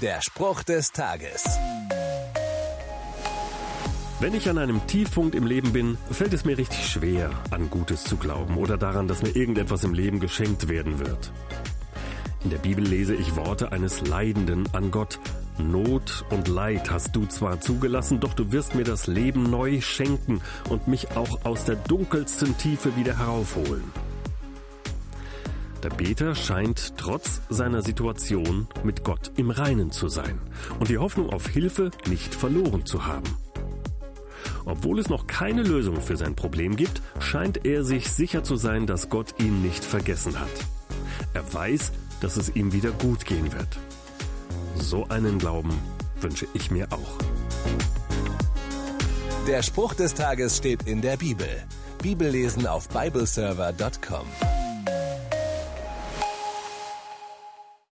Der Spruch des Tages. Wenn ich an einem Tiefpunkt im Leben bin, fällt es mir richtig schwer, an Gutes zu glauben oder daran, dass mir irgendetwas im Leben geschenkt werden wird. In der Bibel lese ich Worte eines Leidenden an Gott. Not und Leid hast du zwar zugelassen, doch du wirst mir das Leben neu schenken und mich auch aus der dunkelsten Tiefe wieder heraufholen. Der Beter scheint trotz seiner Situation mit Gott im Reinen zu sein und die Hoffnung auf Hilfe nicht verloren zu haben. Obwohl es noch keine Lösung für sein Problem gibt, scheint er sich sicher zu sein, dass Gott ihn nicht vergessen hat. Er weiß, dass es ihm wieder gut gehen wird. So einen Glauben wünsche ich mir auch. Der Spruch des Tages steht in der Bibel. Bibellesen auf bibleserver.com.